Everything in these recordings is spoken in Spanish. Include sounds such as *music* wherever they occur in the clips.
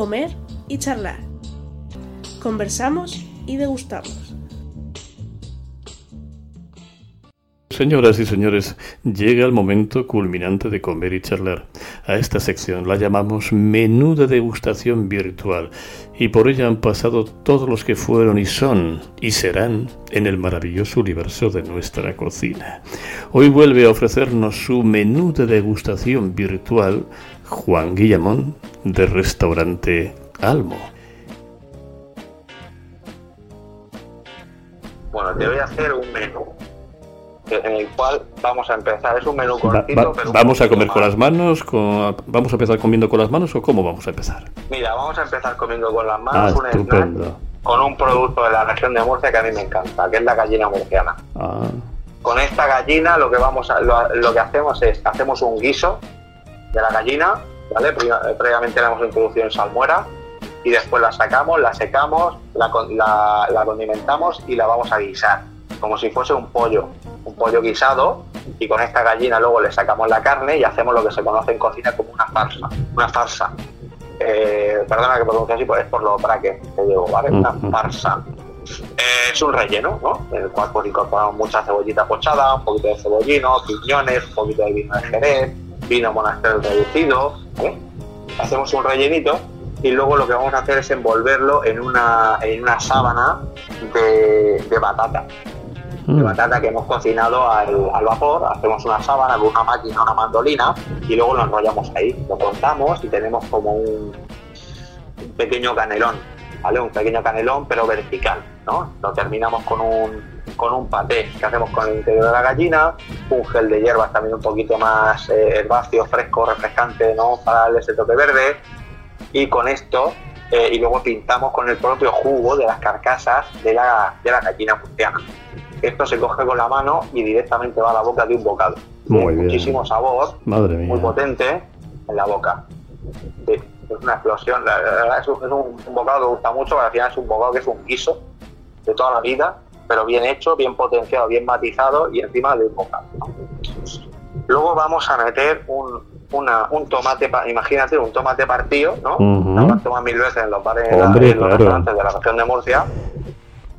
comer y charlar. Conversamos y degustamos. Señoras y señores, llega el momento culminante de comer y charlar. A esta sección la llamamos menú de degustación virtual y por ella han pasado todos los que fueron y son y serán en el maravilloso universo de nuestra cocina. Hoy vuelve a ofrecernos su menú de degustación virtual Juan Guillamón de Restaurante Almo. Bueno, te voy a hacer un menú en el cual vamos a empezar. Es un menú cortito, pero ¿Vamos a comer con las manos? Con, ¿Vamos a empezar comiendo con las manos o cómo vamos a empezar? Mira, vamos a empezar comiendo con las manos Ah, un estupendo. snack con un producto de la región de Murcia que a mí me encanta, que es la gallina murciana. Ah, Con esta gallina lo que vamos a, lo, lo que hacemos es hacemos un guiso de la gallina, ¿vale? Pri- Previamente la hemos introducido en salmuera y después la sacamos, la secamos, la, con- la- la condimentamos y la vamos a guisar, como si fuese un pollo, un pollo guisado y con esta gallina luego le sacamos la carne y hacemos lo que se conoce en cocina como una farsa, una farsa. Eh, perdona que pronuncie así, pues es por los brackets que llevo, ¿vale? Una farsa. Eh, es un relleno, ¿no? En el cual pues, incorporamos mucha cebollita pochada, un poquito de cebollino, piñones, un poquito de vino de Jerez, vino monasterio reducido, ¿vale? Hacemos un rellenito y luego lo que vamos a hacer es envolverlo en una, en una sábana de, de batata, de mm, batata que hemos cocinado al, al vapor, hacemos una sábana con una máquina, una mandolina y luego lo enrollamos ahí, lo cortamos y tenemos como un, un pequeño canelón, ¿vale? Un pequeño canelón pero vertical, ¿no? Lo terminamos con un, con un paté que hacemos con el interior de la gallina, un gel de hierbas también un poquito más eh, herbáceo, fresco, refrescante, ¿no? Para darle ese toque verde y con esto eh, y luego pintamos con el propio jugo de las carcasas de la, de la gallina murciana. Esto se coge con la mano y directamente va a la boca de un bocado. Muy bien. Muchísimo sabor, madre mía. muy potente en la boca. Sí, es una explosión. La, la verdad es un, es un- un bocado que gusta mucho, porque al final es un bocado que es un guiso de toda la vida, pero bien hecho, bien potenciado, bien matizado y encima de un. Luego vamos a meter un, una- un tomate, imagínate un tomate partido, ¿no? Has tomado mil veces en los bares, Hombre, en los claro. restaurantes de la región de Murcia.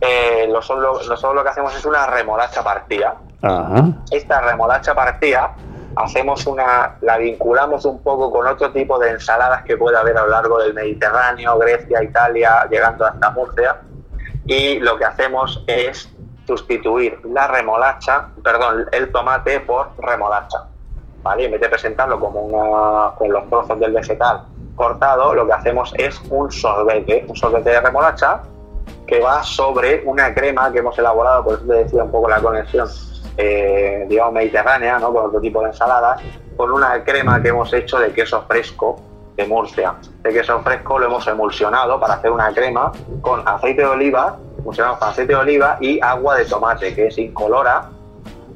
Eh, nosotros, nosotros lo que hacemos es una remolacha partida Ajá. esta remolacha partida hacemos una la vinculamos un poco con otro tipo de ensaladas que puede haber a lo largo del Mediterráneo, Grecia, Italia, llegando hasta Murcia y lo que hacemos es sustituir la remolacha, perdón, el tomate por remolacha. ¿Vale? En vez de presentarlo como una con los trozos del vegetal cortado, lo que hacemos es un sorbete, un sorbete de remolacha que va sobre una crema que hemos elaborado, por eso te decía un poco la conexión, eh, digamos, mediterránea, ¿no? con otro tipo de ensaladas, con una crema que hemos hecho de queso fresco de Murcia. De queso fresco lo hemos emulsionado para hacer una crema con aceite de oliva, emulsionado con aceite de oliva y agua de tomate, que es incolora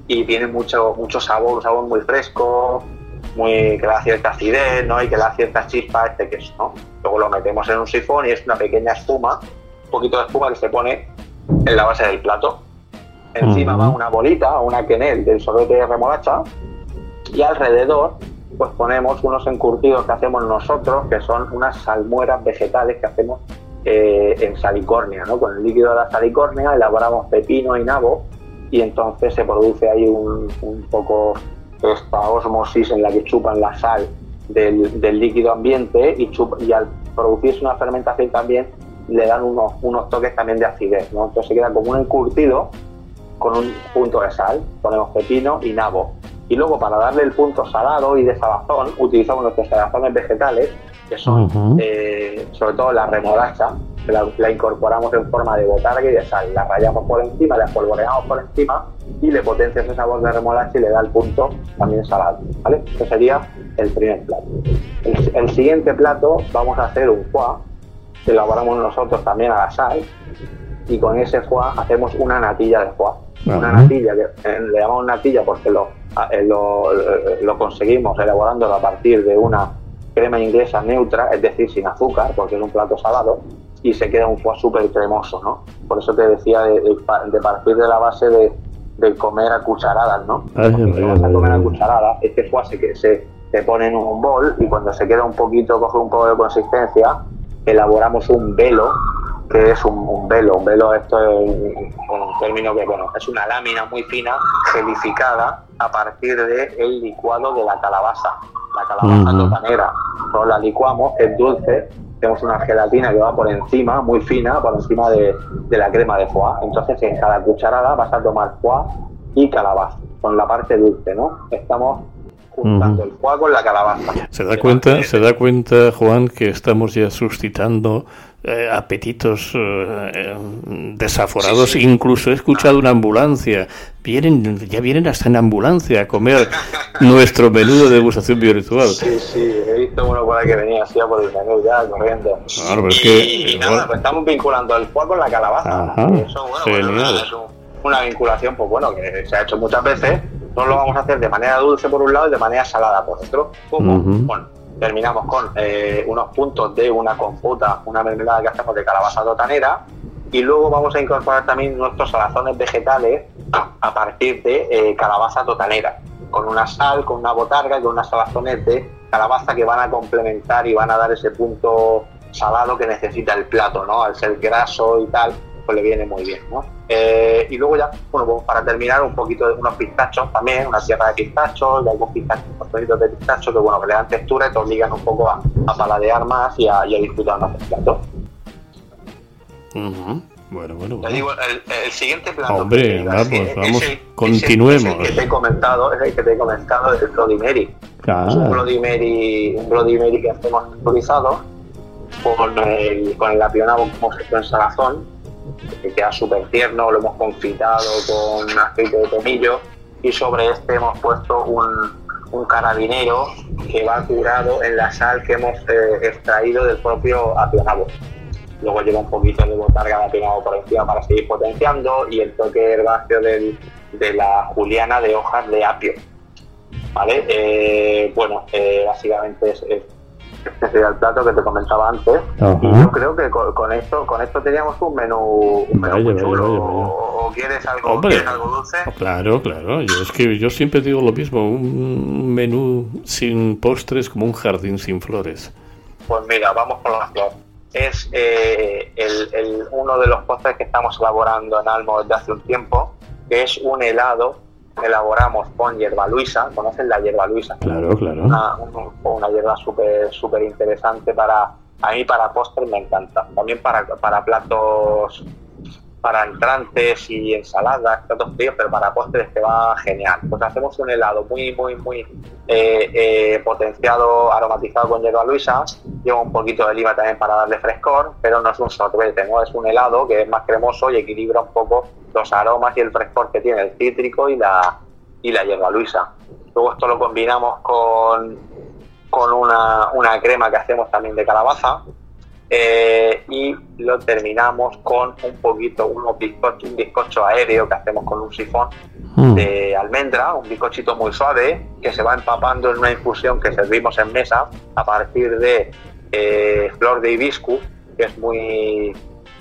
y tiene mucho, mucho sabor, un sabor muy fresco, muy, que da cierta acidez, ¿no? Y que da cierta chispa a este queso, ¿no? Luego lo metemos en un sifón y es una pequeña espuma, un poquito de espuma que se pone en la base del plato. Encima Ujú. va una bolita, una quenel del sorbete de remolacha y alrededor pues ponemos unos encurtidos que hacemos nosotros, que son unas salmueras vegetales que hacemos eh, en salicornia, ¿no? Con el líquido de la salicornia elaboramos pepino y nabo y entonces se produce ahí un, poco esta osmosis en la que chupan la sal del, del líquido ambiente y, chup- y al producirse una fermentación también le dan unos, unos toques también de acidez, ¿no? Entonces se queda como un encurtido con un punto de sal, ponemos pepino y nabo. Y luego para darle el punto salado y de salazón utilizamos nuestros salazones vegetales, que son eh, sobre todo la remolacha, que la, la incorporamos en forma de botarga y de sal, la rayamos por encima, la espolvoreamos por encima y le potencia ese sabor de remolacha y le da el punto también salado. ¿vale? Ese sería el primer plato. El, el siguiente plato vamos a hacer un foie, que elaboramos nosotros también a la sal, y con ese foie hacemos una natilla de foie. Una natilla, que eh, le llamamos natilla porque lo, lo, eh, lo conseguimos elaborándolo a partir de una crema inglesa neutra, es decir, sin azúcar, porque es un plato salado, y se queda un foie súper cremoso, ¿no? Por eso te decía de, de pa- de partir de la base de, de comer a cucharadas, ¿no? Ay, Porque si vas a comer a cucharadas, este foie se, que- se, se pone en un bol y cuando se queda un poquito, coge un poco de consistencia, elaboramos un velo, que es un, velo. Un velo, esto es un, término que, bueno, es una lámina muy fina, gelificada a partir del licuado de la calabaza. La calabaza totanera. Nosotros la licuamos, es dulce, tenemos una gelatina que va por encima, muy fina, por encima de, la crema de foie. Entonces, en cada cucharada vas a tomar foie y calabaza, con la parte dulce, ¿no? Estamos juntando el foie con la calabaza. ¿Se da cuenta, se da cuenta, Juan, que estamos ya suscitando eh, apetitos eh, desaforados? Incluso he escuchado una ambulancia. Vienen, ya vienen hasta en ambulancia a comer *laughs* nuestro menú de degustación virtual. Sí, sí, he visto uno por ahí que venía así por el menú ya corriendo. Claro, es que, y, nada, pues estamos vinculando el foie con la calabaza. eso, bueno, es una vinculación, pues bueno, que se ha hecho muchas veces no lo vamos a hacer de manera dulce por un lado y de manera salada por otro. Bueno, terminamos con eh, unos puntos de una compota, una mermelada que hacemos de calabaza totanera. Y luego vamos a incorporar también nuestros salazones vegetales a partir de eh, calabaza totanera, con una sal, con una botarga y con unas salazones de calabaza que van a complementar y van a dar ese punto salado que necesita el plato, ¿no? Al ser graso y tal, pues le viene muy bien, ¿no? Eh, y luego ya, bueno, pues para terminar, un poquito de unos pistachos también, una sierra de pistachos, y algún pistachos, unos de pistachos que, bueno, que le dan textura y te obligan un poco a, paladear más y a, disfrutar más del plato. Bueno, bueno, bueno. digo, el, siguiente plato. Hombre, vamos, vamos, continuemos. el que te he comentado, es el que te he comentado, el Bloody Mary. Es un Bloody Mary, un Bloody Mary que hacemos improvisado con el, con el apionado como se en salazón que queda súper tierno, lo hemos confitado con aceite de tomillo y sobre este hemos puesto un, carabinero que va curado en la sal que hemos eh, extraído del propio apionado. Luego lleva un poquito de botarga de apionado por encima para seguir potenciando y el toque herbáceo de la juliana de hojas de apio. ¿Vale? Eh, bueno, eh, básicamente es este sería el plato que te comentaba antes. Y yo creo que con, esto con esto teníamos un menú, un menú chulo. ¿O, quieres algo, algo dulce? Oh, claro, claro. Yo, es que yo siempre digo lo mismo. Un menú sin postres como un jardín sin flores. Pues mira, vamos con las flores. Es eh, el, uno de los postres que estamos elaborando en Almo desde hace un tiempo, que es un helado elaboramos con hierba luisa, ¿conocen la hierba luisa? Claro, claro. Una, una hierba súper súper interesante para, a mí para postres me encanta. También para, para platos, para entrantes y ensaladas, platos fríos, pero para postres te va genial. Pues hacemos un helado muy, muy, muy eh, eh, potenciado, aromatizado con hierba luisa. Lleva un poquito de lima también para darle frescor, pero no es un sorbete, ¿no? Es un helado que es más cremoso y equilibra un poco los aromas y el frescor que tiene el cítrico y la, y la hierba luisa. Luego esto lo combinamos con, con una, una crema que hacemos también de calabaza eh, y lo terminamos con un poquito, unos bizcocho, un bizcocho aéreo que hacemos con un sifón mm. de almendra, un bizcochito muy suave que se va empapando en una infusión que servimos en mesa a partir de eh, flor de hibiscus, que es muy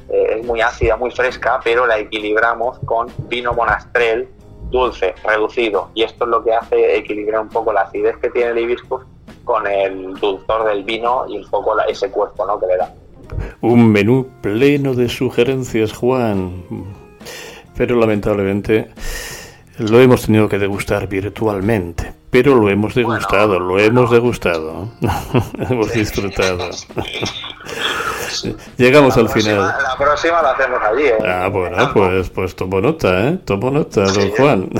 eh, es muy ácida, muy fresca, pero la equilibramos con vino monastrel dulce, reducido. Y esto es lo que hace equilibrar un poco la acidez que tiene el hibiscus con el dulzor del vino y un poco ese cuerpo ¿no? que le da. Un menú pleno de sugerencias, Juan. Pero lamentablemente lo hemos tenido que degustar virtualmente. Pero lo hemos degustado, lo hemos degustado. *laughs* hemos disfrutado. Llegamos al final. La próxima la hacemos allí. ¿eh? Ah, bueno, pues, pues tomo nota, ¿eh? Tomo nota, don Juan.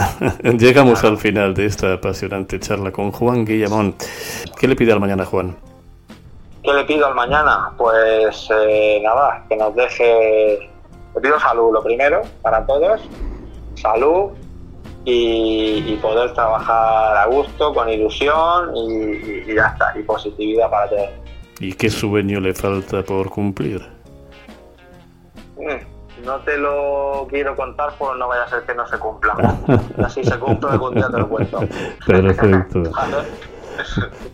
*laughs* Llegamos al final de esta apasionante charla con Juan Guillamón. ¿Qué le pide al mañana, Juan? ¿Qué le pido al mañana? Pues eh, nada, que nos deje. Le pido salud, lo primero, para todos. Salud, y, poder trabajar a gusto, con ilusión y, y, ya está, y positividad para todos. ¿Y qué sueño le falta por cumplir? Mm, no te lo quiero contar porque no vaya a ser que no se cumpla. *laughs* Así se cumple, algún día te lo cuento. Perfecto. *laughs*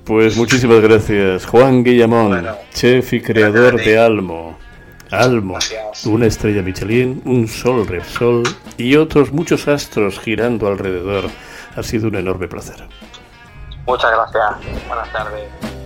Pues muchísimas gracias, Juan Guillamón, chef y creador de Almo. Almo, una estrella Michelin, un sol Repsol y otros muchos astros girando alrededor. Ha sido un enorme placer. Muchas gracias. Buenas tardes.